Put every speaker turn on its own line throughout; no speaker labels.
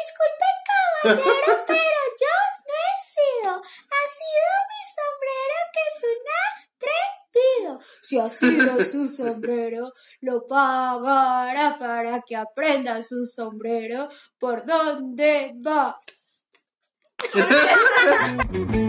Disculpe, caballero, pero yo no he sido. Ha sido mi sombrero que es un atrevido. Si ha sido su sombrero, lo pagará para que aprenda su sombrero por dónde va.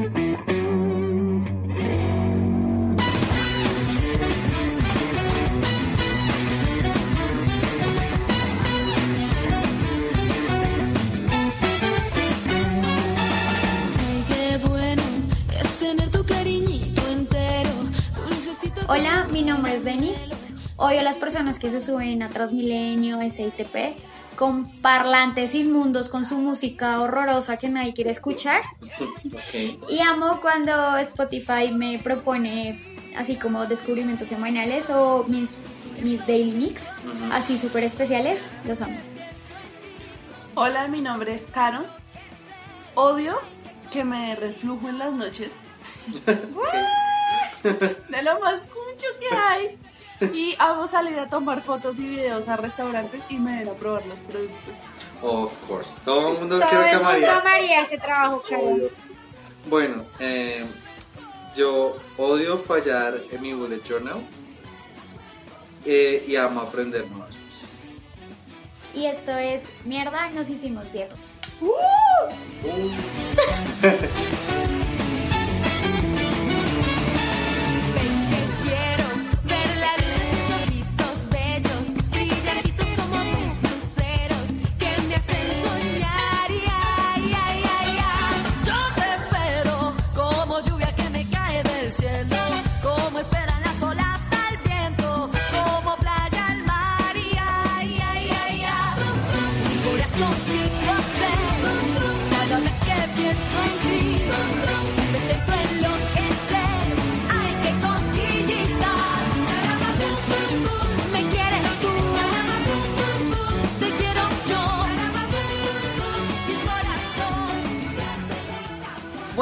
Hola, mi nombre es Denis. Odio a las personas que se suben a Transmilenio, SITP, con parlantes inmundos con su música horrorosa que nadie quiere escuchar. Y amo cuando Spotify me propone así como descubrimientos semanales o mis, mis daily mix, así súper especiales. Los amo.
Hola, mi nombre es Caro. Odio que me reflujo en las noches. de lo más cucho que hay. Y amo salir a tomar fotos y videos a restaurantes y me den a probar los productos.
Of course. Todo el mundo
Todo
quiere
el
que
mundo
María.
amaría ese trabajo, Caro.
Bueno, eh, yo odio fallar en mi bullet journal eh, y amo aprender nuevas cosas.
Y esto es Mierda, nos hicimos viejos.
Quiero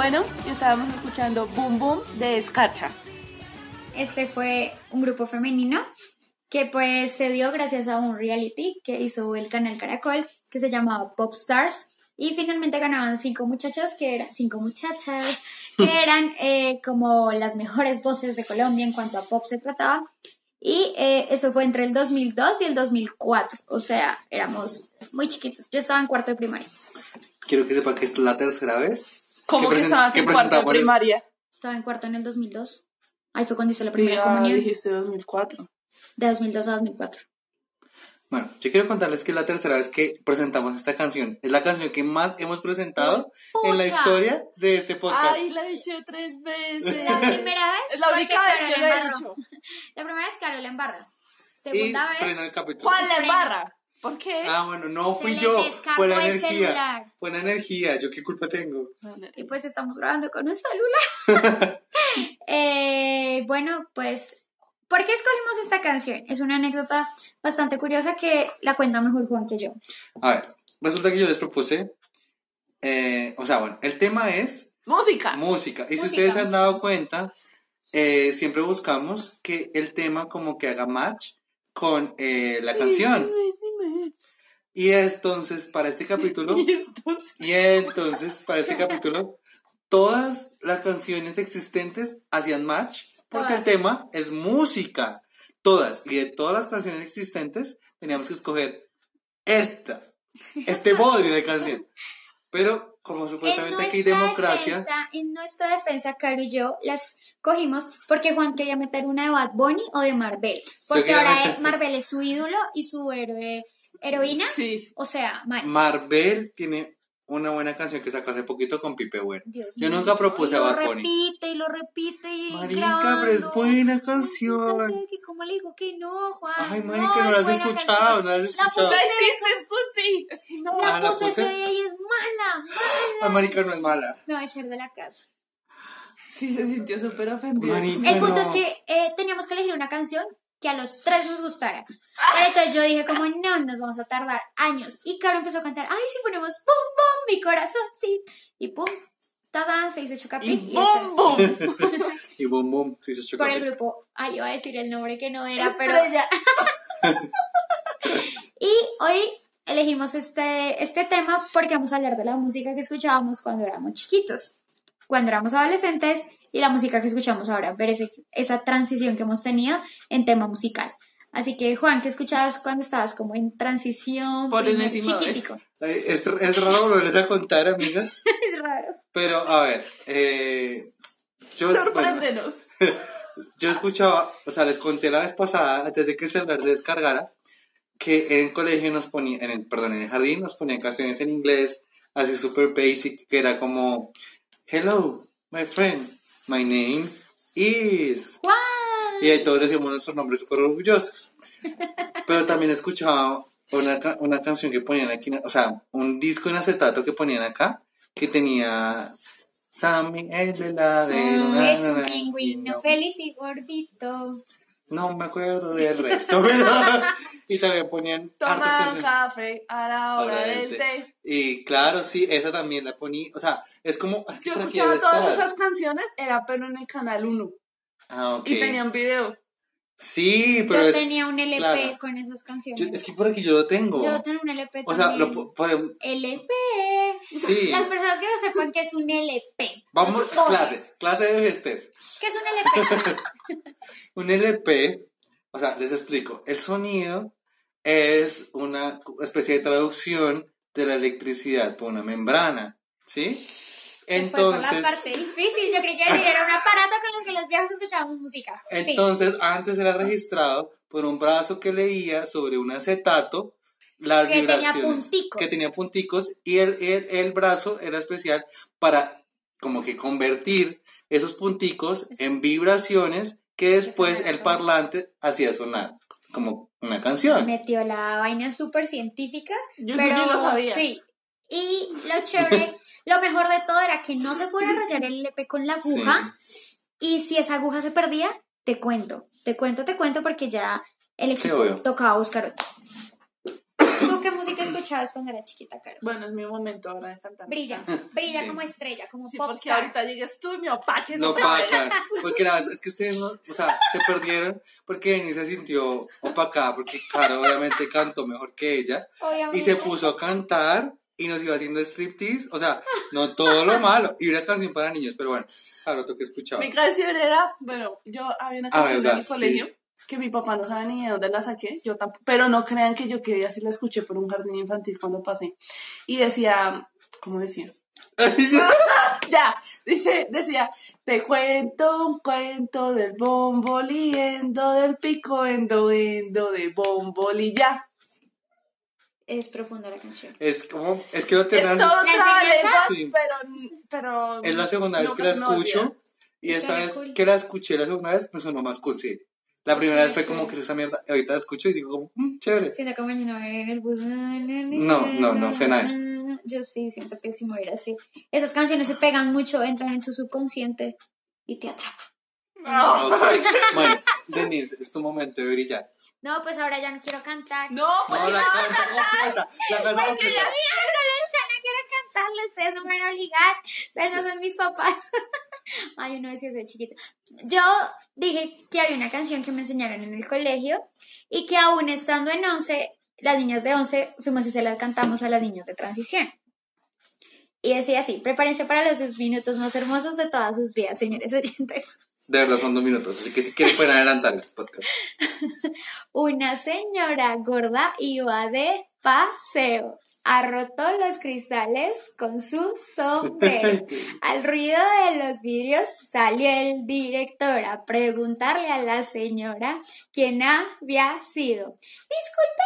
Bueno, estábamos escuchando Boom Boom de Escarcha.
Este fue un grupo femenino que pues se dio gracias a un reality que hizo el canal Caracol que se llamaba Pop Stars y finalmente ganaban cinco muchachas que eran cinco muchachas que eran eh, como las mejores voces de Colombia en cuanto a pop se trataba y eh, eso fue entre el 2002 y el 2004 o sea éramos muy chiquitos yo estaba en cuarto de primaria
Quiero que sepa que es la tercera vez.
¿Cómo que, estabas en cuarto de primaria?
estaba en cuarto en el 2002 ahí fue cuando hice la primera
Ya
comunión
dijiste 2004.
de 2002 a 2004
Bueno, yo quiero contarles que es la tercera vez que presentamos esta canción. Es la canción que más hemos presentado en la
Pucha.
historia de este podcast.
Ay, la he dicho tres veces.
La primera vez.
Es la única vez que
la
lo he
embarró.
dicho.
La primera vez Carol la embarra. Segunda vez.
el capítulo.
Juan la embarra. ¿Por qué?
Ah, bueno, no fui yo. Fue la
el
energía.
celular.
Fue la energía. ¿Yo qué culpa tengo?
Y pues estamos grabando con un celular. Eh, bueno, pues. ¿Por qué escogimos esta canción? Es una anécdota bastante curiosa que la cuenta mejor Juan que yo.
A ver, resulta que yo les propuse. eh, o sea, bueno, el tema es
Música.
música. Y si
Música,
ustedes se han dado cuenta, eh, siempre buscamos que el tema como que haga match con eh, la canción. Y entonces, para este capítulo,
Y entonces-
y entonces, para este capítulo, todas las canciones existentes hacían match porque el
Todas.
tema es música. Todas. Y de todas las canciones existentes, teníamos que escoger esta, este bodrio de canción. Pero, como supuestamente aquí hay democracia,
defensa- en nuestra defensa, Caro y yo las cogimos porque Juan quería meter una de Bad Bunny o de Marvel. Porque ahora
meter-
Marvel es su ídolo y su héroe, heroína.
Sí.
O sea.
Marvel tiene una buena canción que sacó hace poquito con Pipe Bueno.
Dios
Yo
mío.
nunca propuse
Y
a
lo
Bad Bunny.
repite y lo repite y
Marica, pero es buena canción.
¿Cómo le digo que no, Juan?
Ay, marica, no la
es
has escuchado,
canción.
no la has
La
escuchado.
No sí. Es que no.
la
Ah, ¿la
puse ese día y es mala, mala.
Ay, marica, no es mala.
Me voy a echar de la casa.
Sí, se sintió súper ofendido.
Marica.
El punto
no.
es que eh, teníamos que elegir una canción que a los tres nos gustara. Pero entonces yo dije como, no, nos vamos a tardar años. Y Caro empezó a cantar, ay, si ponemos pum, pum, mi corazón, sí. Y pum, tada, se hizo
Y
chocapic. Y,
boom, boom.
Y boom, boom, se hizo
este, por el grupo, ay, iba a decir el nombre que no era, pero...
Estrella.
Y hoy elegimos este, este tema porque vamos a hablar de la música que escuchábamos cuando éramos chiquitos, cuando éramos adolescentes y la música que escuchamos ahora, ver ese- esa transición que hemos tenido en tema musical. Así que, Juan, ¿qué escuchabas cuando estabas como en transición?
Por
primer chiquitico?
Eh, Es, es raro volverles a contar, amigas.
Es raro.
Pero, a ver, eh, yo, bueno,
Sorpréndenos.
yo escuchaba, o sea, les conté la vez pasada, antes de que el celular se descargara, que en el colegio nos ponía, en el, perdón, en el jardín nos ponían canciones en inglés, así super basic, que era como, Hello, my friend, my name is...
¡Juan!
Y ahí todos decíamos nuestros nombres súper orgullosos. Pero también escuchaba una, una canción que ponían aquí, o sea, un disco en acetato que ponían acá, que tenía Sammy, el de la de...
Ah, es un pingüino feliz y gordito.
No me acuerdo del resto, pero... y también ponían
Toma café a la hora del
del
té.
Y claro, sí, esa también la ponía, o sea, es como...
Yo escuchaba todas
estar.
esas canciones, era pero en el canal 1.
Ah, ok.
Y tenía un video.
Sí, pero
Yo
es...
tenía un LP
claro.
con esas
yo-
canciones.
es que por aquí yo lo tengo.
Yo tengo un LP
o sea, lo, po- por,
LP.
Sí.
Las personas que no sepan qué es un LP.
Vamos, clase, clase de vejestez.
¿Qué es un LP?
Un LP, o sea, les explico. El sonido es una especie de traducción de la electricidad por una membrana, ¿sí?
Se fue por
Entonces,
la parte difícil. Yo creí que era un aparato con el que los viejos escuchábamos música.
Entonces antes era registrado por un brazo que leía sobre un acetato las
Que tenía
vibraciones
punticos.
que tenía punticos y el, el, el brazo era especial para como que convertir esos punticos en vibraciones que después el parlante hacía sonar como una canción.
Metió la vaina súper científica.
Yo sí
pero
ni lo sabía.
sí. Y lo chévere, lo mejor de todo era que no se fuera a rayar el LP con la aguja. Y si esa aguja se perdía, te cuento. Te cuento, te cuento porque ya el
Sí,
equipo
obvio.
tocaba buscar otro. ¿Tú qué música escuchabas cuando era chiquita, Caro?
Bueno, es mi momento ahora de cantar.
Brilla, brilla
Sí.
como estrella, como
Sí,
pop
porque
star.
ahorita llegues tú y me opaques.
No opacan. Porque la verdad es que ustedes no, o sea, se perdieron porque Denise se sintió opacada porque Caro obviamente cantó mejor que ella
Obviamente.
y se puso a cantar y nos iba haciendo striptease, o sea, no todo lo malo y una canción para niños, pero bueno, ¿tú qué escuchabas?
Mi canción era, bueno, yo había una
Ah,
canción en mi colegio
Sí.
Que mi papá no sabe ni de dónde la saqué, yo tampoco, pero no crean que yo quería así la escuché por un jardín infantil cuando pasé. Y decía, ¿cómo decía? Ya, dice, decía, te cuento un cuento del bomboliendo, del pico endo, endo, de bombolilla.
Es profunda la canción.
Es como, es que lo
Es
tenés,
todo
¿La
trabalenguas,
Sí.
pero, pero...
es la segunda vez
no,
que la
pues, no,
escucho y esta vez
cool.
que la escuché la segunda vez me sonó más cool, sí. La primera
Sí,
vez fue como que es esa mierda, y ahorita la escucho y digo como, "Mm, chévere.
Siento que mañana voy a ir en el bus.
No, no, no suena eso.
Yo sí, siento que sí me así. Esas canciones se pegan mucho, entran en tu subconsciente y te atrapan.
No.
Bueno, Denise, es tu momento de brillar.
No, pues ahora ya no quiero cantar.
no, pues
No, la canta completa, la canta
Porque
completa.
ya miércoles, ya no quiero cantarle, ustedes no me van a obligar, ustedes no son mis papás. Ay, yo no decía soy chiquita. Yo dije que había una canción que me enseñaron en el colegio y que aún estando en 11, las niñas de 11 fuimos y se la cantamos a las niñas de transición. Y decía así, prepárense para los 10 minutos más hermosos de todas sus vidas, señores oyentes.
De verdad son dos minutos, así que si quieren pueden adelantar este podcast.
Una señora gorda iba de paseo. Arrotó los cristales con su sombrero. Al ruido de los vidrios salió el director a preguntarle a la señora quién había sido. Disculpe,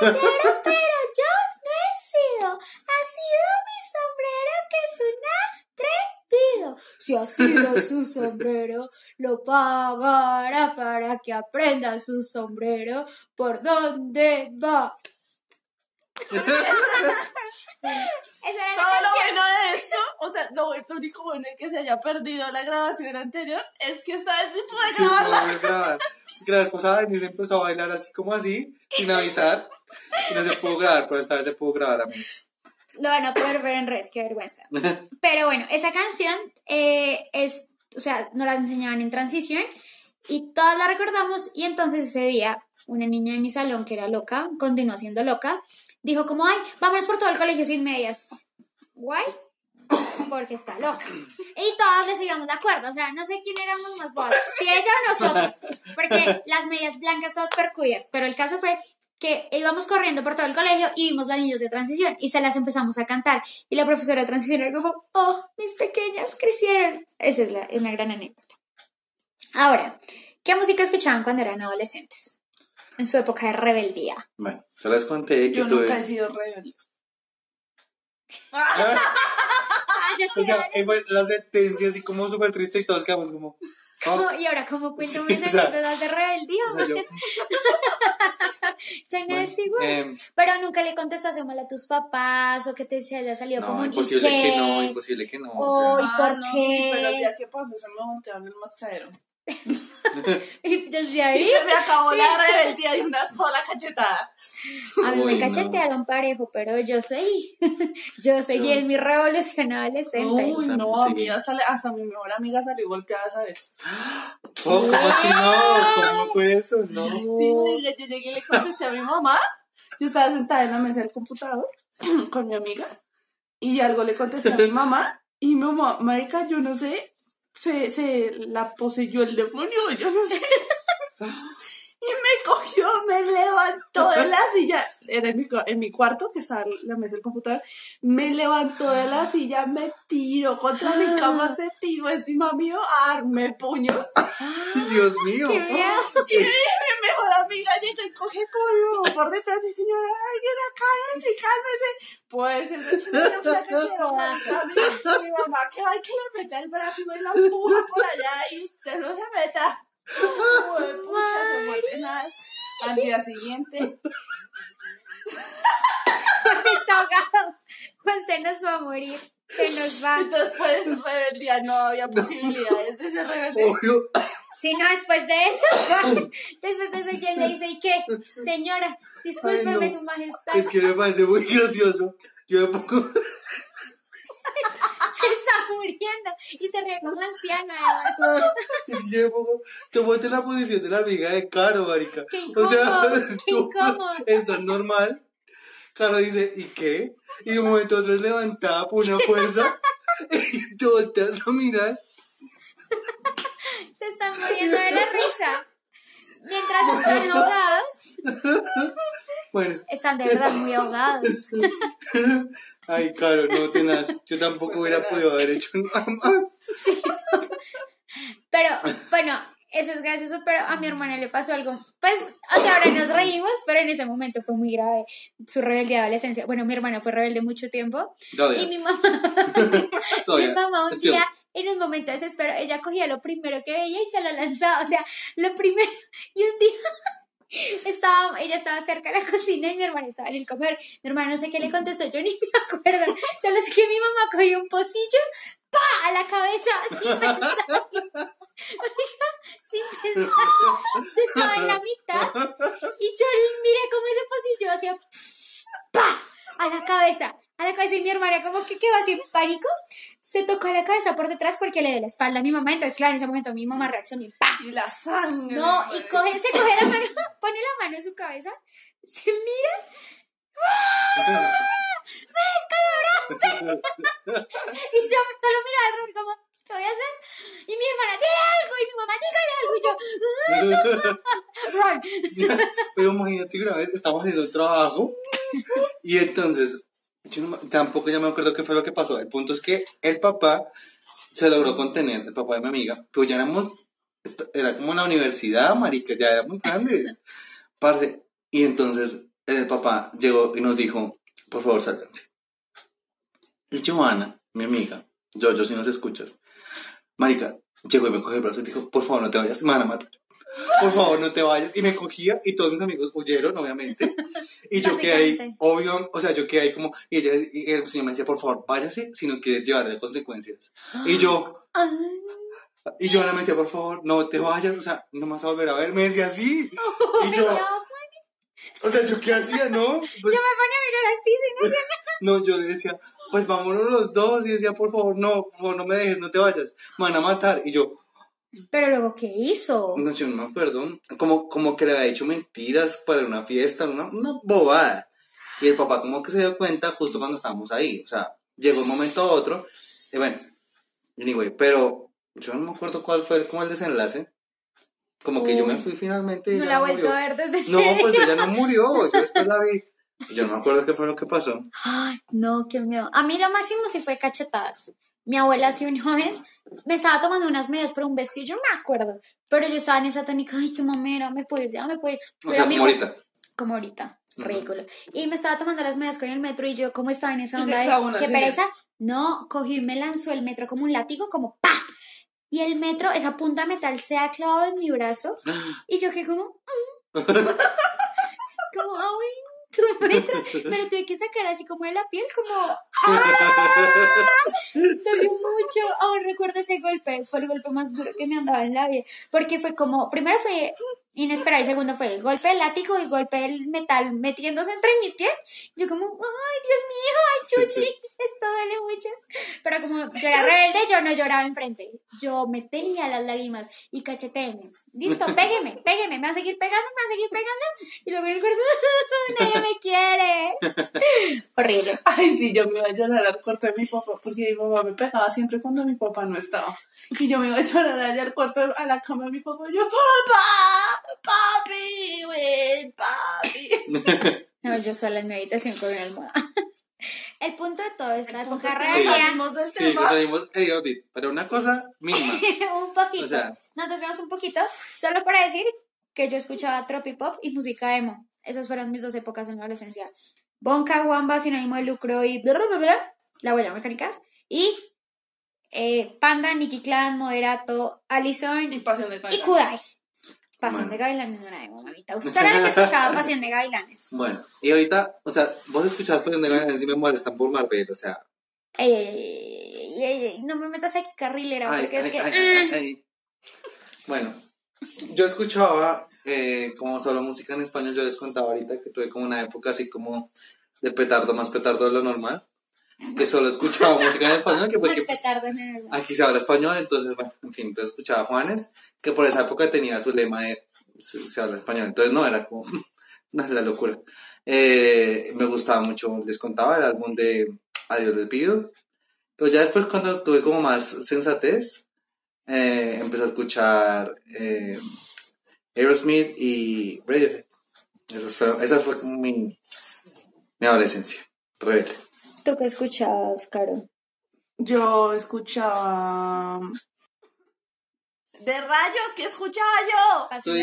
caballero, pero yo no he sido. Ha sido mi sombrero que es un atrevido. Si ha sido su sombrero, lo pagará para que aprenda su sombrero por dónde va. Esa era
todo lo bueno de esto, o sea, lo, lo único bueno de que se haya perdido la grabación anterior es que esta vez sí pude
Sí,
grabarla.
no, grabas. Que la vez pasada Denise empezó a bailar así como así, sin avisar, y no se pudo grabar, pero esta vez se pudo grabar, amigos.
Lo van a poder ver en red, qué vergüenza. Pero bueno, esa canción eh, es, o sea, nos la enseñaban en transición y todas la recordamos y entonces ese día una niña de mi salón que era loca, continuó siendo loca, dijo como, ay, vámonos por todo el colegio sin medias. Guay. Porque está loca. Y todas le seguíamos de acuerdo. O sea, no sé quién éramos más bobas. Si ella o nosotros. Porque las medias blancas todas percudidas. Pero el caso fue que íbamos corriendo por todo el colegio y vimos las niñas de transición y se las empezamos a cantar. Y la profesora de transición era como, oh, mis pequeñas crecieron. Esa es la- una gran anécdota. Ahora, ¿qué música escuchaban cuando eran adolescentes? En su época de rebeldía.
Bueno, yo les conté que
Yo
tuve.
nunca he sido rebelde.
O sea, fue la sentencia así como súper triste y todos quedamos como.
¿Cómo?
"Ah".
Y ahora, ¿cómo cuento
Sí,
mis
o sea,
anécdotas de rebeldía?
O sea, yo-
Ya no
bueno,
es igual.
em,
Pero nunca le contestaste mal a tus papás o que te se haya salido como un
imposible
¿y
que no, imposible que no.
Oh,
O sea,
¿y por
no,
qué?
sí, pero el día que pasó se me voltearon el mascadero.
Y desde
Y se me acabó la rebeldía de una sola cachetada.
a mí
Uy,
me
no.
cachetearon parejo, pero yo soy, yo seguí
Yo-
en mi revolución adolescente.
Uy, no, a mí hasta, hasta mi mejor amiga salió golpeada, ¿sabes?
oh, ¿Cómo así no? ¿Cómo fue eso? No.
Sí, yo llegué y le contesté a mi mamá. Yo estaba sentada en la mesa del computador con mi amiga y algo le contesté a mi mamá y mi mamá, marica, yo no sé, se, se la poseyó el demonio, yo no sé. Y me cogió, me levantó de la silla, era en mi, en mi cuarto, que estaba la mesa del computador, me levantó de la silla, me tiró contra mi cama, se tiró encima mío a darme puños.
Dios mío.
¡Qué!
Y mi mejor amiga llega y coge como yo por detrás y señora, ay, que cálmese, cálmese. Pues a mí. Mi mamá que ay que le meta el brazo y me la empuja por allá y usted no se meta. Uy, pucha, se. Al día siguiente,
Está ahogado. Juan se nos va a morir. Se nos va.
después de su rebeldía no había posibilidades de ser rebelde.
Obvio.
Si no, después de eso, después de eso, yo le dice, ¿y qué? Señora, discúlpeme,
Ay, no.
su majestad.
Es que me parece muy gracioso. Yo me pongo.
Se está muriendo. Y se ríe como anciana, además.
Pongo. Tómate la posición de la amiga de Caro, marica.
Qué
O sea,
incómodo, qué incómodo.
normal. Caro dice, ¿y qué? Y de un momento a otro es levantada por una fuerza. Y te volteas a mirar.
Se están muriendo de la risa. Mientras están ahogados,
Bueno.
están de verdad muy ahogados.
Ay, Caro, no tenaz. Yo tampoco hubiera podido haber hecho nada más.
Pero, bueno, eso es gracioso, pero a mi hermana le pasó algo. Pues, o sea, ahora nos reímos, pero en ese momento fue muy grave su rebeldía de adolescencia. Bueno, mi hermana fue rebelde mucho tiempo.
Todavía.
Y mi mamá,
Todavía.
mi mamá un día, en un momento de desespero, ella cogía lo primero que veía y se lo lanzaba. O sea, lo primero. Y un día. Estaba, ella estaba cerca de la cocina y mi hermana estaba en el comer. Mi hermana no sé qué le contestó, yo ni me acuerdo. Solo sé que mi mamá cogió un pocillo, ¡pa! a la cabeza, sin pensar. Sin pensar. Yo estaba en la mitad y yo miré como ese pocillo hacía ¡pa! a la cabeza, a la cabeza y mi hermana como que quedó así en pánico, se tocó la cabeza por detrás porque le dio la espalda a mi mamá, entonces claro, en ese momento mi mamá reaccionó y ¡pa!
Y la sangre.
No, y coge, se coge la mano, pone la mano en su cabeza, se mira, y yo solo miraba al rol como, ¿qué voy a hacer? Y mi hermana, dile algo, y mi mamá, dígale algo, y yo, Ron,
Pero imagínate una vez estamos haciendo el trabajo y entonces, yo no tampoco ya me acuerdo qué fue lo que pasó. El punto es que el papá se logró contener, el papá de mi amiga, pero ya éramos, era como una universidad, marica, ya éramos grandes. Parce, y entonces el papá llegó y nos dijo, por favor, sálganse. Y Joana, mi amiga, yo, yo si nos escuchas, marica, llegó y me cogió el brazo y dijo, por favor, no te vayas, me van a matar. Por favor, no te vayas. Y me cogía y todos mis amigos huyeron, obviamente. Y yo quedé ahí, obvio, o sea, yo quedé ahí como, y, ella, y el señor me decía, por favor, váyase si no quieres llevarle consecuencias. Y yo, y yo me decía, por favor, no te vayas, o sea, no me vas a volver a ver. Me decía así. Y yo, o sea, ¿yo qué hacía, no? Pues,
Yo me ponía a mirar al piso y no hacía nada.
no, yo le decía, pues vámonos los dos. Y decía, por favor, no, por favor, no me dejes, no te vayas. Me van a matar. Y yo,
Pero luego, ¿qué hizo?
no, yo no me acuerdo. Como, como que le había dicho mentiras para una fiesta, una, una bobada. Y el papá como que se dio cuenta justo cuando estábamos ahí. O sea, llegó un momento a otro. Y bueno, anyway, pero yo no me acuerdo cuál fue como el desenlace. Como que yo me
Uy.
fui finalmente. y
No la he vuelto
murió.
a ver desde
No,
ese
pues ella no murió. Yo después la vi. Yo no me acuerdo qué fue lo que pasó.
Ay, no, qué miedo. A mí lo máximo sí fue cachetadas. Mi abuela sí una vez me estaba tomando unas medidas por un vestido, yo no me acuerdo, pero yo estaba en esa tónica, ay, qué mamera, me puedo ir, ya me puedo ir.
O sea, como ahorita.
Como ahorita, ridículo. Y me estaba tomando las medidas con el metro y yo, como estaba en esa onda de, qué pereza, no, cogí y me lanzó el metro como un látigo, como ¡pa! Y el metro, esa punta de metal se ha clavado en mi brazo y yo que como, mm. como, ay, metro. Me lo tuve que sacar así como de la piel, como, ¡ah! Dolió mucho. Aún recuerdo ese golpe. Fue el golpe más duro que me andaba en la vida. Porque fue como, primero fue inesperado y segundo fue el golpe del látigo y el golpe del metal metiéndose entre mi piel. Yo como, ay, Dios mío, ay, Chuchi, esto duele mucho. Pero como yo era rebelde, yo no lloraba enfrente. Yo me tenía las lágrimas y cachetéeme. Listo, pégueme, pégueme, me va a seguir pegando, me va a seguir pegando. Y luego en el cuarto, nadie me quiere. Horrible.
Ay, sí, yo me iba a llorar al cuarto de mi papá porque mi papá me pegaba siempre cuando mi papá no estaba. Y yo me iba a llorar allá al cuarto, a la cama de mi papá. y Yo, papá, papi, güey, papi.
No, yo sola en mi habitación con una almohada. El punto de todo esta
punto
época
es que
regia,
salimos del
Sí,
tema.
salimos Edith, pero una cosa mínima.
un poquito,
O sea.
nos desviamos un poquito, solo para decir que yo escuchaba tropipop y música emo. Esas fueron mis dos épocas en la adolescencia. Bonka, Wamba, sin ánimo de lucro y bla, bla, bla, bla, la huella mecánica. Y eh, Panda, Nicky Clan, Moderato, Allison
Y pasión de
y. Kudai. Pasión
Bueno.
de Gavilanes no era emo, mamita. Usted era la que escuchaba Pasión de Gavilanes.
Bueno, y ahorita, o sea, vos escuchabas por donde ganan, me molestan por Marvel, o sea.
Ey, ey, ey, ey, ey, no me metas aquí carrilera,
ay,
porque es que...
ay. Bueno, yo escuchaba eh, como solo música en español, yo les contaba ahorita que tuve como una época así como de petardo, más petardo de lo normal, que solo escuchaba música en español, que porque pues, aquí se habla español, entonces, bueno, en fin, entonces escuchaba a Juanes, que por esa época tenía su lema de se, habla español, entonces no, era como, no, la locura. Eh, me gustaba mucho, les contaba el álbum de Adiós les pido, pero ya después cuando tuve como más sensatez, eh, empecé a escuchar eh, Aerosmith y Radiohead. Esas fueron- esa fue mi, mi adolescencia, rebelde.
¿Tú qué escuchabas, Caro?
Yo escuchaba. De rayos, ¿qué escuchaba yo?
Pasión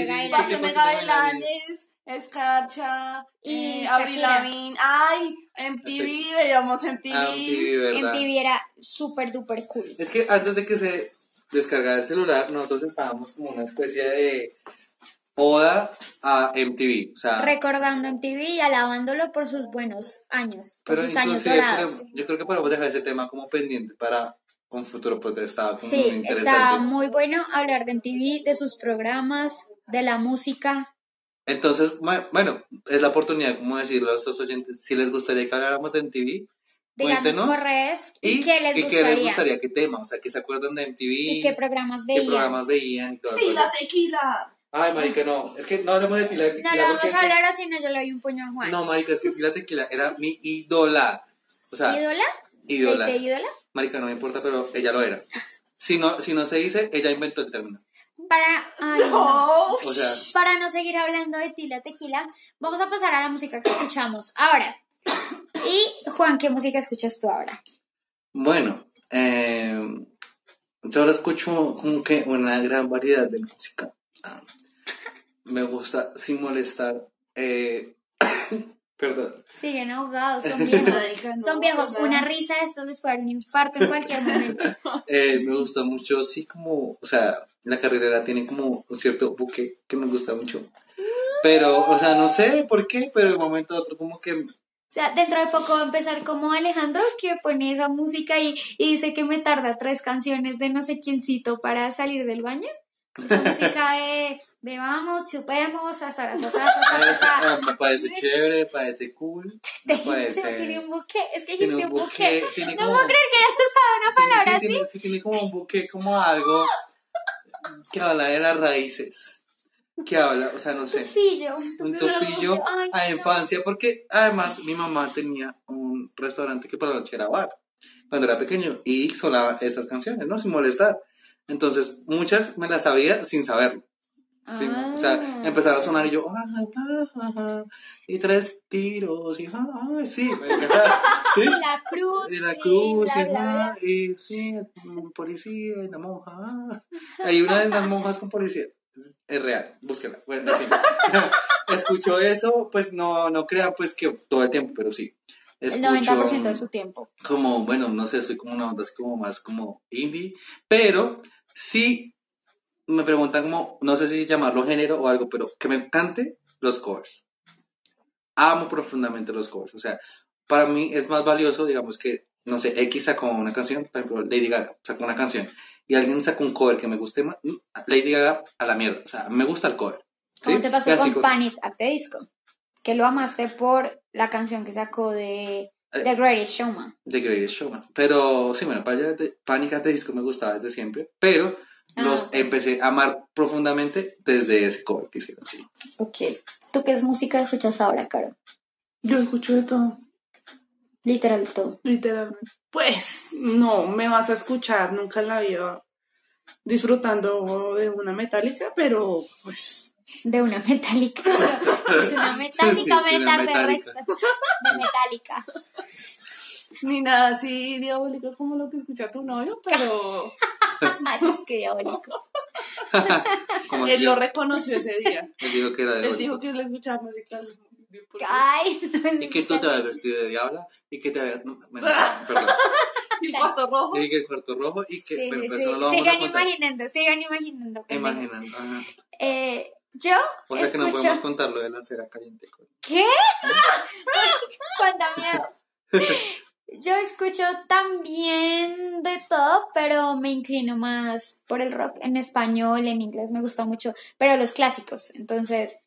de Gavilanes.
Escarcha,
Y
eh, Avril
Shakira.
Lavigne. Ay, MTV, veíamos MTV.
Ah, MTV, ¿verdad?
MTV era súper duper cool.
Es que antes de que se descargara el celular, nosotros estábamos como una especie de oda a MTV. O sea,
Recordando MTV y alabándolo por sus buenos años, por
pero
sus años dorados.
pero yo creo que podemos dejar ese tema como pendiente para un futuro porque estaba como muy
Sí,
interesante.
está muy bueno hablar de MTV, de sus programas, de la música.
Entonces, bueno, es la oportunidad, como decirlo a estos oyentes, si les gustaría que habláramos de MTV,
Díganos por redes y,
y,
qué les
y
gustaría.
qué les gustaría, qué tema, o sea, que se acuerdan de MTV,
y qué programas
qué
veían.
programas veían y
la tequila.
Ay, marica, no, es que no hablemos de Tila Tequila.
No
porque
vamos a hablar así, no, yo le doy un puño a Juan.
No, marica, es que Tila Tequila era mi ídola. O sea,
¿Ídola?
ídola.
¿Se dice ídola?
Marica, no me importa, pero ella lo era. Si no, si no se dice, ella inventó el término.
Para, ay, no.
O sea,
Para no seguir hablando de Tila Tequila, vamos a pasar a la música que escuchamos ahora. Y Juan, ¿qué música escuchas tú ahora?
bueno, eh, yo ahora escucho como que una gran variedad de música. Me gusta sin molestar. Eh, perdón.
Siguen ahogados, son viejos. Son viejos. Una risa estos les puede dar un infarto en cualquier momento.
Eh, me gusta mucho, sí, como, o sea, la carrera tiene como un cierto buque que me gusta mucho. Pero, o sea, no sé por qué, pero de momento a otro como que
O sea, dentro de poco va a empezar como Alejandro, que pone esa música y, y dice que me tarda tres canciones de no sé quiéncito para salir del baño. Esa música de bebamos, chupemos, asar,
parece,
asar.
me parece chévere, parece cool,
Tiene
parece...
un buque, es que dijiste
un
buque. No puedo creer que hayas usado una palabra
sí,
así.
sí, tiene como un buque, como algo que habla de las raíces. que habla, o sea, no sé,
Tufillo.
un topillo a infancia, porque además mi mamá tenía un restaurante que por la noche era bar, cuando era pequeño, y sonaba estas canciones, ¿no? Sin molestar. Entonces, muchas me las sabía sin saberlo. Sí, O sea,
Ah.
empezaron a sonar y yo, ah, ah, ah, ah, y tres tiros, y ah, ah, sí, me. ¿Sí?
Y la cruz.
Y la
y
cruz, y, la- sí, un policía, y la monja. ah. Hay una de las monjas con policía. Es real, búsquela. Bueno, en fin. Escucho eso, pues no, no crean pues que todo el tiempo, pero sí.
El
Escucho
90% de su tiempo.
como, bueno, no sé, soy como una onda así como más como indie, pero sí me preguntan como, no sé si llamarlo género o algo, pero que me encante los covers. Amo profundamente los covers, o sea, para mí es más valioso, digamos que, no sé, X sacó una canción, por ejemplo, Lady Gaga sacó una canción y alguien sacó un cover que me guste más, mm, Lady Gaga a la mierda, o sea, me gusta el cover.
¿Cómo
¿sí?
te pasó con Panic at the Disco? Que lo amaste por la canción que sacó de
Eh.
The Greatest Showman.
The Greatest Showman. Pero sí, bueno, Panic at the Disco me gustaba desde siempre, pero
Ah,
los empecé a amar profundamente desde ese cover que hicieron, sí.
Ok. ¿Tú qué música escuchas ahora, Caro?
Yo escucho de todo,
Literal todo.
literalmente. Pues no me vas a escuchar nunca en la vida disfrutando de una metálica, pero pues
De una metálica. es una metálica
Sí, de una
metal de
Metallica.
resto. De metálica.
ni nada así diabólico como lo que escucha tu novio, pero
Ay, es que diabólico.
Él lo reconoció ese día.
él dijo que era de
Él dijo que él escuchaba música.
Ay,
Y que tú te vas vestido de diabla y que te habías... Bueno, perdón.
Y el cuarto rojo.
Y que el cuarto rojo y que...
Sí,
pero
sí,
pues
sí.
eso no lo vamos
Sigan
a
imaginando, sigan imaginando. pendejo.
Imaginando. ajá.
Eh, yo
O sea que no
escucho...
podemos contar lo de la cera caliente.
¿Qué? Cuánta miedo. Yo escucho también de todo, pero me inclino más por el rock en español, en inglés me gusta mucho, pero los clásicos. Entonces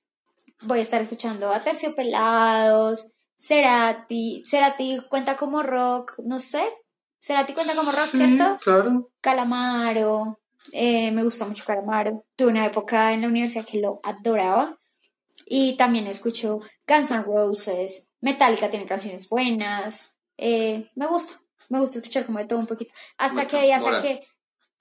voy a estar escuchando a Terciopelados, Cerati. Cerati cuenta como rock, no sé. Cerati cuenta como rock, ¿cierto?
claro.
Calamaro, eh, me gusta mucho Calamaro. Tuve una época en la universidad que lo adoraba. Y también escucho Guns N' Roses, Metallica tiene canciones buenas. eh, me gusta, me gusta escuchar como de todo un poquito. Hasta
Mucho.
que ya
Morat.
saqué,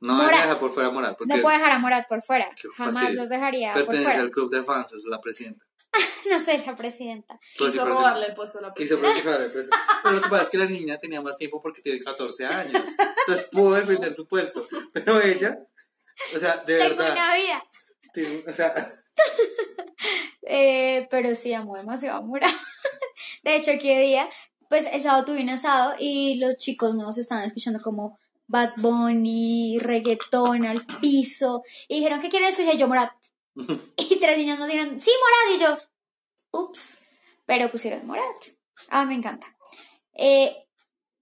No
Morat.
por fuera moral. Porque
no puedo dejar a Morat por fuera. Jamás
fastidio.
los dejaría por
pertenece
fuera.
al club de fans, es la presidenta.
No soy la presidenta.
Sí
Quiso robarle el puesto a la
Quiso practicar el precio. Pero lo que pasa es que la niña tenía más tiempo porque tiene 14 años. Entonces pudo defender su puesto. Pero ella, o sea, de
Tengo
verdad.
una vida.
o sea,
Eh, pero sí, amo demasiado a Morat. De hecho, aquel día, pues el sábado tuve un asado y los chicos nos estaban escuchando como Bad Bunny, reggaetón al piso. Y dijeron, ¿qué quieren escuchar? Y yo, Morat. Y tres niños nos dijeron, sí, Morat. Y yo, ups. Pero pusieron Morat. Ah, me encanta. Eh,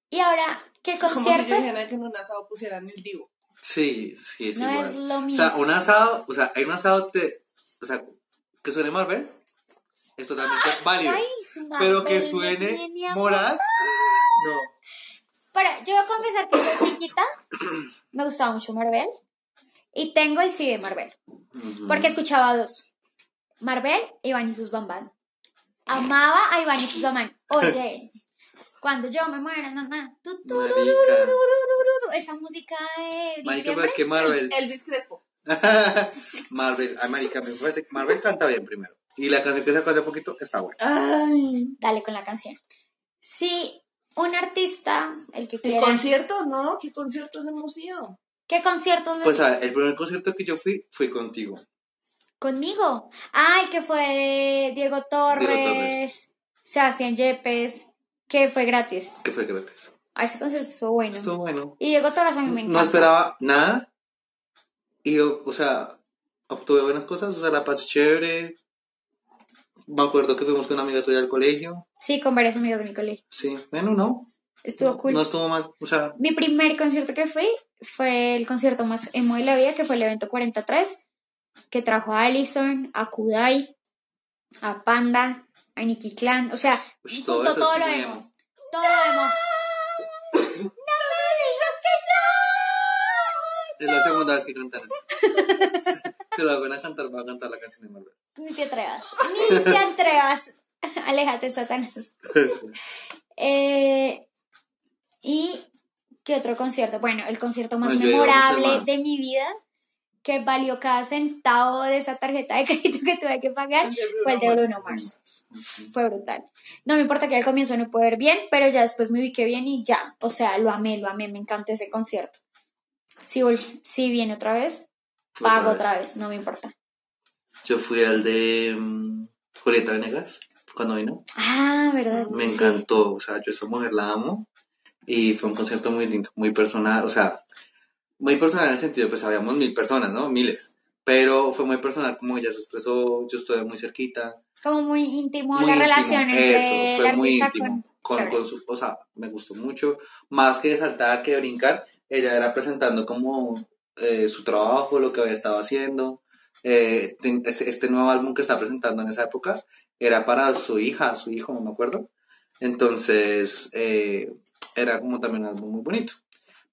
y ahora, ¿qué
Es como si
concierto?
yo dijera que en un asado pusieran el divo.
Sí, sí, es
no
igual.
es lo
O
mismo.
sea, un asado, o sea, hay un asado de, o sea, que suene Marvel, es totalmente válido.
Ay, su
Pero que suene Morat, no.
Pero yo voy a confesar que yo chiquita me gustaba mucho Marvel y tengo el CD de Marvel porque escuchaba dos. Marvel y Iván y sus Bambán. Amaba a Iván y sus Bambán. Oye, cuando yo me muera, no, no, tu, tu,
Marica.
ru, ru, ru, ru, ru, ru, esa música de
Marica,
diciembre.
pero es que Marvel,
Elvis Crespo.
Marvel, ay, marica, me parece que Marvel canta bien primero. Y la canción que sacó hace poquito está buena.
Ay.
Dale con la canción. Si un artista, el que
¿El
quiera,
concierto? No, ¿qué conciertos hemos ido?
¿qué conciertos les-
Pues a ver, el primer concierto que yo fui fue contigo.
Conmigo. Ah, el que fue de Diego Torres,
Torres.
Sebastián Yepes, que fue gratis.
que fue gratis.
Ah, ese concierto estuvo bueno.
Estuvo bueno.
Y Diego Torres a mí me encanta.
No esperaba nada. Y yo, o sea, obtuve buenas cosas. O sea, la paz chévere. Me acuerdo que fuimos con una amiga tuya al colegio.
Sí, con varios amigos de mi colegio.
Sí, bueno, no.
Estuvo cool.
No estuvo mal. O sea,
Mi primer concierto que fui fue el concierto más emo de la vida, que fue el evento 43, que trajo a Allison, a Kudai, a Panda, a Nicky Clan. O sea,
Ush, todo
junto
eso
todo lo emo.
emo.
Todo emo.
es la segunda vez que cantan esto. Si la van a cantar, va a cantar la canción de Marvel.
Ni te atrevas. Ni te atrevas. Aléjate, Satanás. Eh, ¿Y qué otro concierto? Bueno, el concierto más
Bueno,
memorable
más.
de mi vida, que valió cada centavo de esa tarjeta de crédito que tuve que pagar, fue el de. Bruno Mars. Fue brutal. No me importa que al comienzo no pude ver bien, pero ya después me ubiqué bien y ya. O sea, lo amé, lo amé, me encanta ese concierto. Si, si viene otra vez,
Otra
pago
vez.
otra vez, no me importa.
Yo fui al de mm, Julieta Venegas cuando vino.
Ah, ¿verdad?
Me
Sí.
encantó, o sea, yo esa mujer la amo y fue un concierto muy lindo, muy personal, o sea, muy personal en el sentido, pues habíamos mil personas, ¿no? Miles, pero fue muy personal como ella se expresó, yo estuve muy cerquita.
Como muy íntimo
Muy
la
íntimo,
relación entre
eso, fue
el
muy íntimo,
con,
con, su, o sea, me gustó mucho, más que saltar, que brincar, ella era presentando como eh, su trabajo, lo que había estado haciendo, eh, este, este nuevo álbum que está presentando en esa época era para su hija, su hijo, no me acuerdo, entonces eh, era como también un álbum muy bonito.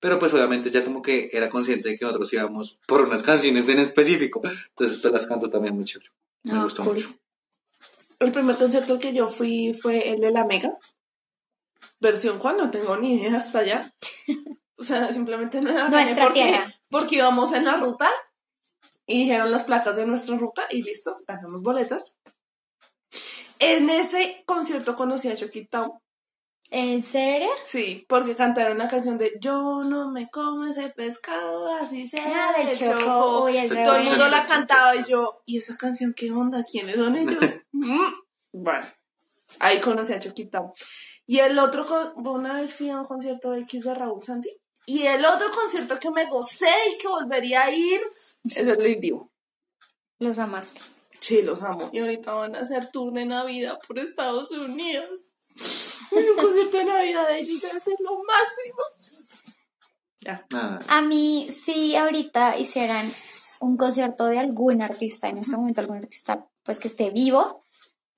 Pero pues obviamente ya como que era consciente de que nosotros íbamos por unas canciones en específico. Entonces pues las canto también muy chévere. Me
Ah,
gustó
cool.
mucho.
El primer concierto que yo fui fue el de la Mega. Versión cuál, no tengo ni idea hasta allá. O sea, simplemente no era
Nuestra
porque,
tierra.
porque íbamos en la ruta y dijeron las placas de nuestra ruta y listo, ganamos boletas. En ese concierto conocí a Chucky Town.
¿En serio?
Sí, porque cantaron una canción de Yo no me como ese pescado, así sea
Ah, de
de
Choco.
Choco.
Uy,
Todo el mundo la cantaba y yo, ¿y esa canción qué onda? ¿Quiénes son ellos? Mm, bueno, ahí conocí a Choquita. Y el otro, con- una vez fui a un concierto X de Raúl Santi. Y el otro concierto que me gocé y que volvería a ir es el de Divo.
Los amaste.
Sí, los amo. Y ahorita van a hacer tour de Navidad por Estados Unidos. Un concierto de Navidad de debe ser lo máximo. Ya.
Nada.
A mí, si ahorita hicieran un concierto de algún artista, en este momento algún artista pues que esté vivo,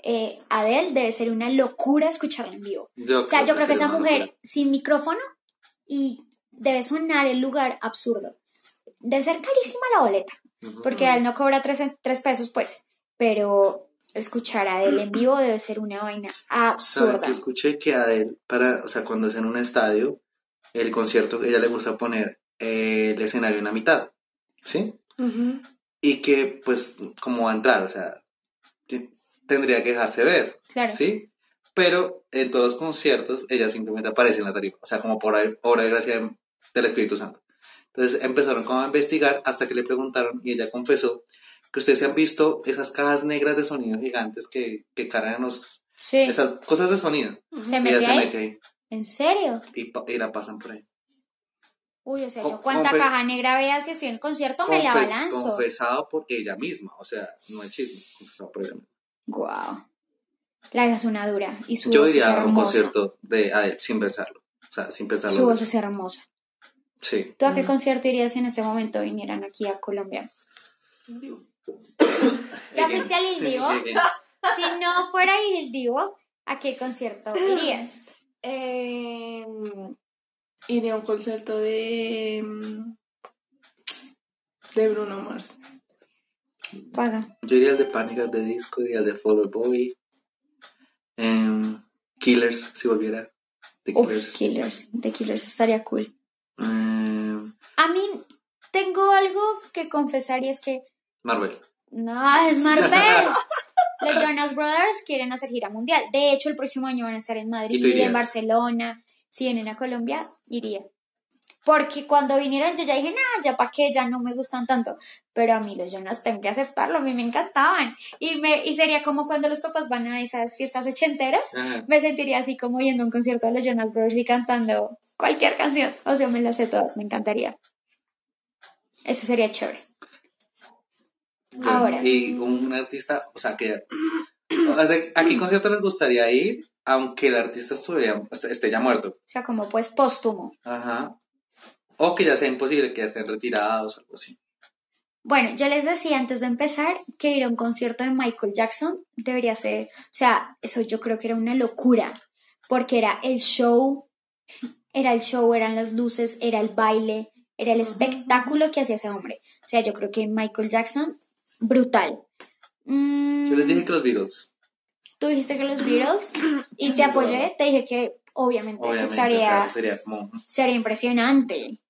eh, Adele debe ser una locura escucharla en vivo.
Yo
O sea, yo creo que esa mujer
locura.
sin micrófono y debe sonar el lugar absurdo. Debe ser carísima la boleta, porque él no cobra tres, tres pesos, pues, pero escuchar a Adele en vivo debe ser una vaina
¿Saben
absurda.
que escuché que a él, para, o sea, cuando es en un estadio, el concierto, ella le gusta poner eh, el escenario en la mitad, ¿sí? Y que, pues, como va a entrar, o sea, tendría que dejarse ver,
Claro.
¿sí? Pero en todos los conciertos, ella simplemente aparece en la tarifa, o sea, como por obra de gracia de- del Espíritu Santo. Entonces empezaron como a investigar hasta que le preguntaron y ella confesó que ustedes se han visto esas cajas negras de sonido gigantes que, que cargan los,
Sí,
esas cosas de sonido.
se
Y
mete
se
ahí.
mete ahí
¿En serio?
y, la pasan por ahí.
Uy, o sea,
Con-
yo cuánta caja negra vea si estoy en el concierto me la balanzo.
confesado por ella misma, o sea, no es chisme, confesado por ella misma.
Wow. La dejas una dura y su
Yo
voz es
iría a un concierto de Adele sin pensarlo, o sea, sin pensarlo.
Su voz es hermosa.
Sí.
¿Tú a qué concierto irías si en este momento vinieran aquí a Colombia? ¿Ya fuiste al Il Divo? Si no fuera Il Divo, ¿a qué concierto irías?
Eh, iré a un concierto de. mm, de Bruno Mars.
Paga.
Yo iría al de Pánicas de Disco, iría al de Fall Out Boy, em, Killers, si volviera, The
Uf,
Killers.
Killers. The Killers estaría cool.
Em,
A mí tengo algo que confesar y es que
Marvel.
No, es Marvel. Los Jonas Brothers quieren hacer gira mundial. De hecho, el próximo año van a estar en
¿Y
Madrid,
irías?
en Barcelona. Si vienen a Colombia, iría. Porque cuando vinieron yo ya dije, nah, ya para qué, ya no me gustan tanto. Pero a mí los Jonas tengo que aceptarlo, a mí me encantaban. Y, me, y sería como cuando los papás van a esas fiestas ochenteras.
Ajá.
Me sentiría así como yendo a un concierto de los Jonas Brothers y cantando cualquier canción. O sea, me las sé todas, me encantaría. Eso sería chévere. Ahora.
Y un artista, o sea, que. ¿A qué concierto les gustaría ir? Aunque el artista estuviera, esté esté ya muerto.
O sea, como pues póstumo.
Ajá. O que ya sea imposible, que ya estén retirados o algo así.
Bueno, yo les decía antes de empezar que ir a un concierto de Michael Jackson debería ser, o sea, eso yo creo que era una locura, porque era el show, era el show, eran las luces, era el baile, era el espectáculo que hacía ese hombre. O sea, yo creo que Michael Jackson brutal. Mm,
Yo les dije que los Beatles.
Tú dijiste que los Beatles y te apoyé, te dije que obviamente,
Obviamente,
estaría,
o sea, sería como.
sería impresionante.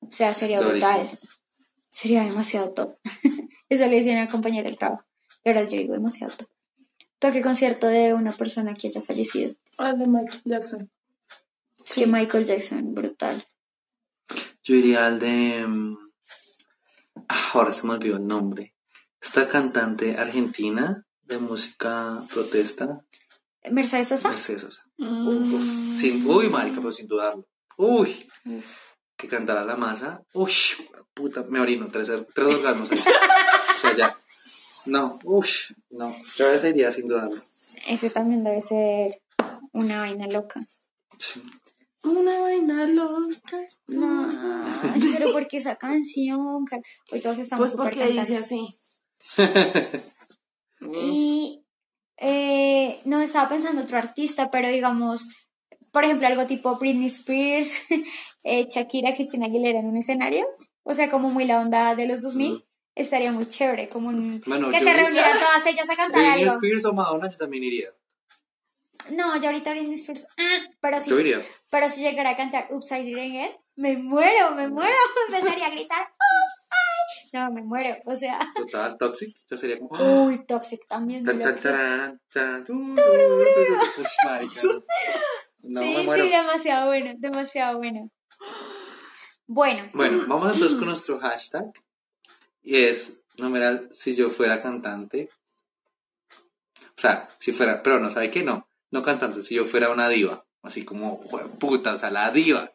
O sea, sería
Histórico.
brutal. Sería demasiado top. Eso le decía a una compañera del trabajo. Y ahora yo digo demasiado top. ¿Tú a qué concierto de una persona que haya fallecido?
Ah, de Michael Jackson.
Que Michael Jackson, brutal.
Yo iría al de. mm, ah, ahora se me olvidó el nombre. Esta cantante argentina de música protesta.
Mercedes Sosa.
Mercedes Sosa.
Mm.
Uf, sin, uy, marica, pero sin dudarlo. Uy, que cantara la masa. Uy, puta, me orino, tres, tres orgasmos. o sea, ya. No, uy, no. Yo ese iría sin dudarlo.
Ese también debe ser una vaina loca.
Sí.
Una vaina loca.
No, pero porque esa canción, hoy todos estamos
Pues porque dice así.
Y eh, no estaba pensando otro artista, pero digamos, por ejemplo, algo tipo Britney Spears, eh, Shakira, Cristina Aguilera en un escenario, o sea, como muy la onda de los 2000,
Ujú.
estaría muy chévere, como un-
Bueno,
que
yo-
se reunieran todas ellas a cantar
Britney
algo.
Spears o Madonna, yo también iría.
No, yo ahorita Britney Spears, ah, pero si,
Yo iría.
pero si llegara a cantar It Again, me muero, me muero, empezaría a gritar I, no, me muero, o sea,
Total, Toxic. Yo sería como.
uy, Toxic también.
No,
sí,
me muero.
sí, demasiado bueno, demasiado bueno. Bueno,
Bueno, vamos entonces con nuestro hashtag. Y es, numeral, si yo fuera cantante. O sea, si fuera, pero no, ¿sabe qué? No, no cantante, si yo fuera una diva. Así como, "Jue- puta, o sea, la diva.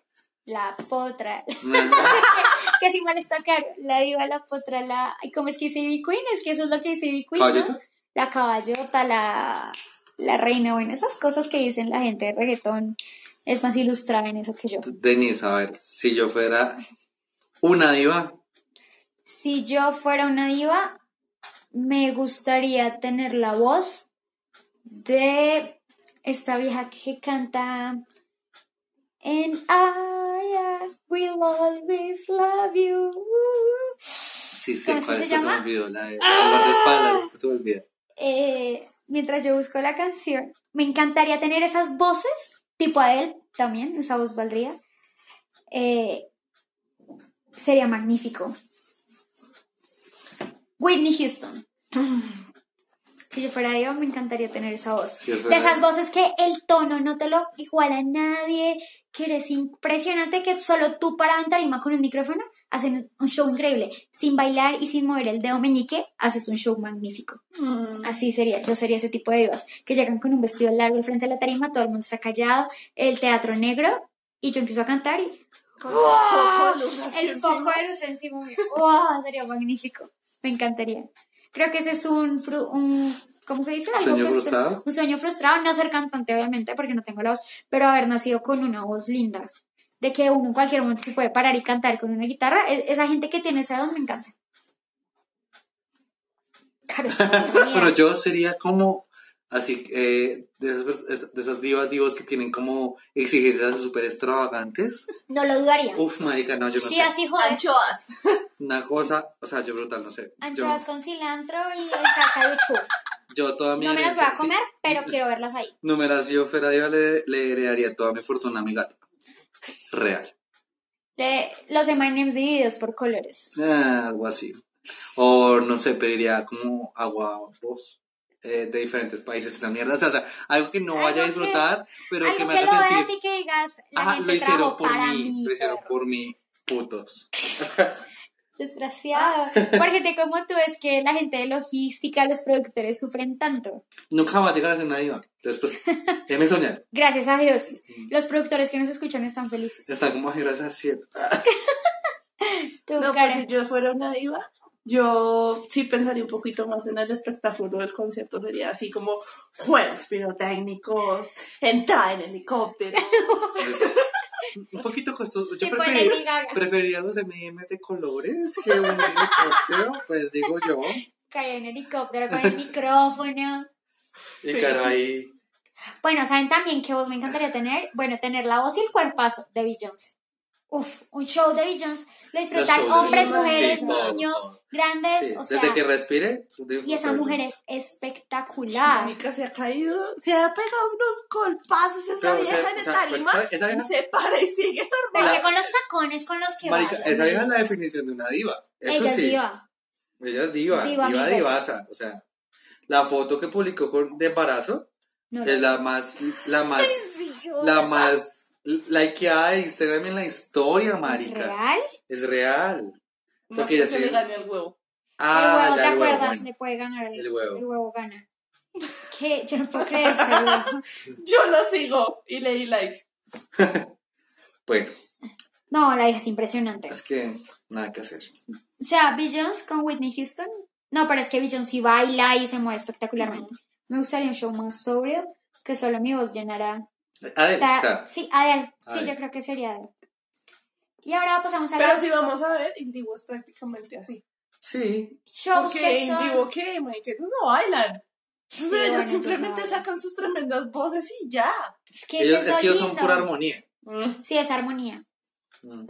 La potra. que si mal está caro. La diva, la potra, la. ¿Cómo es que dice Ivy Queen? Es que eso es lo que dice Ivy Queen. ¿no? La caballota, la, la reina, bueno, esas cosas que dicen la gente de reggaetón es más ilustrada en eso que yo.
Denise, a ver, si yo fuera una diva,
Si yo fuera una diva, me gustaría tener la voz de esta vieja que canta en I will always love you.
sí sé
¿Cómo es que
cuál
se
es, que se me olvidó, la de guardaespaldas, que se me olvida.
Eh, mientras yo busco la canción, me encantaría tener esas voces, tipo Adele también, esa voz valdría. Eh, sería magnífico. Whitney Houston. Si yo fuera diva, me encantaría tener esa voz.
Si yo
De esas voces que el tono no te lo iguala a nadie, que eres impresionante, que solo tú para en tarima con un micrófono hacen un show increíble. Sin bailar y sin mover el dedo meñique, haces un show magnífico.
Mm.
Así sería, yo sería ese tipo de divas, que llegan con un vestido largo al frente de la tarima, todo el mundo está callado, el teatro negro, y yo empiezo a cantar y
Con el foco
el de luz encima mío. ¡Wow! Sería magnífico. Me encantaría. Creo que ese es un, un ¿cómo se dice? Algo
¿Sueño
frustra-
frustrado?
Un sueño frustrado, no ser cantante obviamente porque no tengo la voz, pero haber nacido con una voz linda. De que uno en cualquier momento se puede parar y cantar con una guitarra. e- Esa gente que tiene esa voz me encanta. Claro,
Bueno, yo sería como, así, eh, de, esas, de esas divas, divos que tienen como exigencias súper extravagantes.
No lo dudaría.
Uf, marica, no, yo no
sí,
sé.
así jodes.
Anchoas.
Una cosa, o sea, yo brutal, no sé. Yo,
Anchoas con cilantro y salsa de churros.
yo toda mi
No me las voy a
sí.
comer, pero quiero verlas ahí.
Yo fuera diva, le, le heredaría toda mi fortuna a mi gato. Real.
De los M&M's divididos por colores.
Ah, algo así. O, no sé, pediría como agua voz eh, de diferentes países, esa mierda. O sea, o sea, algo que no
Algo
vaya a
que-
disfrutar, pero
Algo
que me
que lo
haga
veas
sentir...
y que digas, la
Ajá,
gente
lo hicieron por
para
mí,
mí,
lo hicieron por mí, putos.
Desgraciado. Por gente como tú, es que la gente de logística, los productores sufren tanto.
Nunca va a llegar a ser una diva. Después, déjame soñar.
Gracias a Dios. Los productores que nos escuchan están felices.
Está como, gracias al cielo.
Tú,
No, pues
Karen.
si yo fuera una diva, yo sí pensaría un poquito más en el espectáculo del concierto. Sería así como juegos pirotécnicos, entrar en helicóptero.
Un poquito costoso. Yo
Tipo
preferiría, los M&M's de colores que un helicóptero, pues digo yo.
Cae en helicóptero con el micrófono.
Y
Sí.
claro, ahí...
Bueno, ¿saben también qué voz me encantaría tener? Bueno, tener la voz y el cuerpazo de Beyoncé. Uf, un show de Beyoncé lo disfrutan hombres, mujeres,
sí,
niños,
todo.
grandes,
Sí,
o sea,
desde que respire.
y esa mujer es espectacular.
Marica se ha caído, se ha pegado unos golpazos esa
Pero, o
vieja
sea,
en el
pues,
tarima.
¿sabe- esa vieja?
Se para y sigue normal.
que con los tacones con los que
Marica, esa vieja es la definición de una diva. Eso
Ella es
sí.
diva.
Ella es diva,
Diva
diva, divaza. O sea, la foto que publicó con, de embarazo
No,
es la más, la más, la más likeada de Instagram en la historia,
¿Es
marica.
real?
Es real.
No,
Porque
que
ella
se le gane el huevo.
Ah,
el huevo,
ya,
¿te
el
acuerdas? Le puede ganar el,
El huevo.
El huevo gana. ¿Qué? Yo no puedo creer eso. el huevo.
Yo lo sigo y le di like.
Bueno,
No, la hija es impresionante.
es que nada que hacer.
O sea, Beyoncé con Whitney Houston. No, pero es que Beyoncé sí baila y se mueve espectacularmente. Me gustaría un show más sobrio que solo mi voz llenara.
Adel,
Ta-
o sea,
sí, Adele. Sí, yo creo que sería Adele. Y ahora pasamos a
Pero
los
si vamos a ver, Indigo es prácticamente así.
sí.
shows
Porque
que son.
Indigo, ¿qué? Ellos no bailan.
Sí,
O sea,
bueno, ellos
simplemente
no.
sacan sus tremendas voces y ya.
Es que
Ellos, es
lo
que ellos son pura armonía.
Sí, es armonía.
Mm.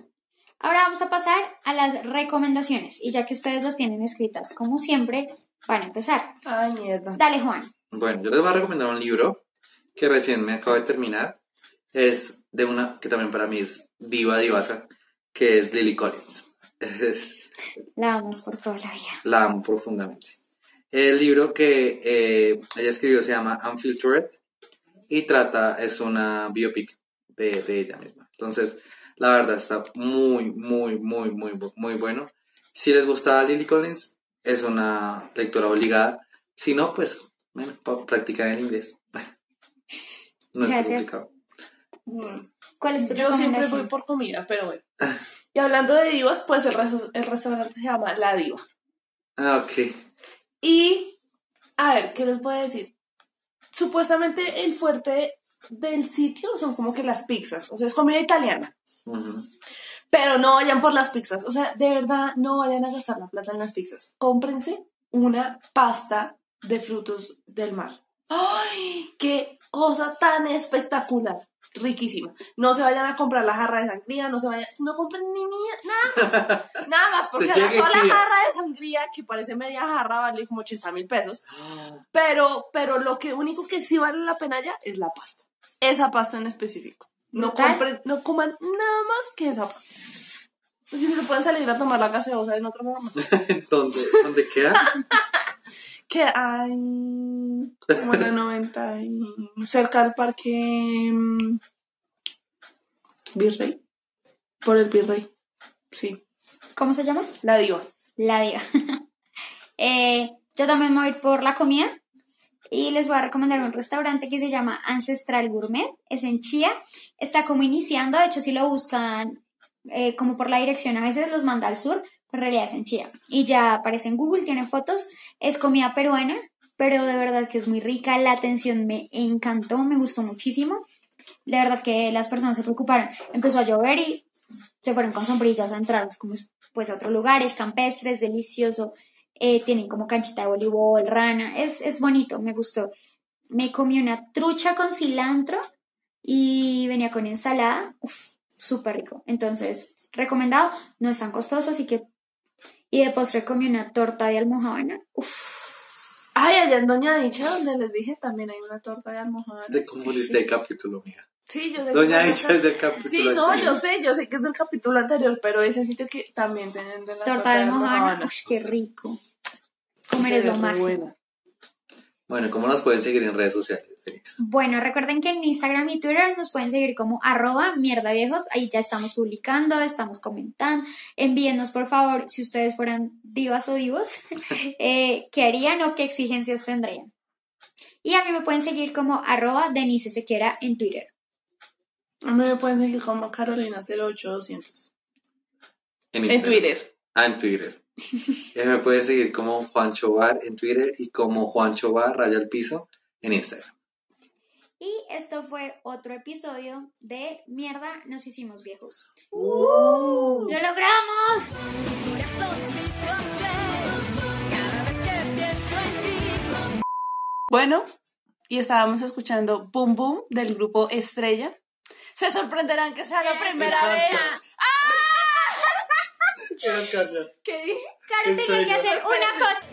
Ahora vamos a pasar a las recomendaciones. Y ya que ustedes las tienen escritas, como siempre, van a empezar.
Ay, mierda.
Dale, Juan.
Bueno, yo les voy a recomendar un libro que recién me acabo de terminar. Es de una que también para mí es diva divasa, que es Lily Collins.
La vamos por toda la vida.
La amo profundamente. El libro que eh, ella escribió se llama Unfiltered y trata, es una biopic de, de ella misma. Entonces, la verdad está muy, muy, muy, muy, muy bueno. Si les gusta Lily Collins, es una lectura obligada. Si no, pues, bueno, practicar en inglés. No es
Gracias.
complicado.
Mm.
¿Cuál es tu
Yo siempre voy por comida, pero bueno. Y hablando de divas, pues el, el restaurante se llama La Diva.
Ah, ok.
Y, a ver, ¿qué les puedo decir? Supuestamente el fuerte del sitio son como que las pizzas, o sea, es comida italiana. Pero no vayan por las pizzas, o sea, de verdad no vayan a gastar la plata en las pizzas. Cómprense una pasta de frutos del mar. ¡Ay! ¡Qué cosa tan espectacular! Riquísima. No se vayan a comprar la jarra de sangría, no se vayan, no compren ni mía, nada más. Nada más, porque la sola jarra de sangría, que parece media jarra, vale como 80 mil pesos. Pero, pero lo que único que sí vale la pena ya es la pasta. Esa pasta en específico. No compren, no coman nada más que esa pasta. Pues si no se pueden salir a tomar la gaseosa en otro momento.
¿Dónde, ¿Dónde queda?
Que hay como en la 90 y cerca del parque mm, Virrey. Por el Virrey. Sí.
¿Cómo se llama?
La diva.
La diva. Eh, yo también me voy por la comida y les voy a recomendar un restaurante que se llama Ancestral Gourmet. Es en Chía. Está como iniciando. De hecho, si lo buscan eh, como por la dirección, a veces los manda al sur, en realidad es en Chía. Y ya aparece en Google, tiene fotos. Es comida peruana, pero de verdad que es muy rica. La atención me encantó, me gustó muchísimo. De verdad que las personas se preocuparon. Empezó a llover y se fueron con sombrillas a entrar como pues a otros lugares campestres, delicioso. Eh, tienen como canchita de voleibol, rana. Es, es bonito, me gustó. Me comí una trucha con cilantro y venía con ensalada. Uf, súper rico. Entonces, recomendado. No es tan costoso, así que... Y de postre comí una torta de almohábana. Uf.
Ay, allá en Doña Dicha, donde les dije, también hay una torta de almohada.
Te confundiste el capítulo, mía.
Sí, yo sé que
Doña Dicha es del capítulo.
Sí, no,
anterior.
yo sé, yo sé que es del capítulo anterior, pero ese sitio que también tienen de la
Torta de almohábana. Uf, qué rico. Comer es lo máximo.
buena.
Bueno, ¿cómo nos pueden seguir en redes sociales,
Bueno, recuerden que en Instagram y Twitter nos pueden seguir como arroba mierda viejos. Ahí ya estamos publicando, estamos comentando. Envíennos, por favor, si ustedes fueran divas o divos, eh, qué harían o qué exigencias tendrían. Y a mí me pueden seguir como arroba Denise Sequera en Twitter.
A mí me pueden seguir como Carolina08200.
En,
En. Twitter.
Ah, en Twitter. Eh, me pueden seguir como Juancho Bar en Twitter y como Juancho Bar raya al piso en Instagram.
Y esto fue otro episodio de Mierda, nos hicimos viejos.
Uh.
¡Lo logramos!
Bueno, y estábamos escuchando Boom Boom del grupo Estrella. Se sorprenderán que sea la primera vez.
Escarcha.
¿Qué dije?
Claro, tenía que hacer una cosa.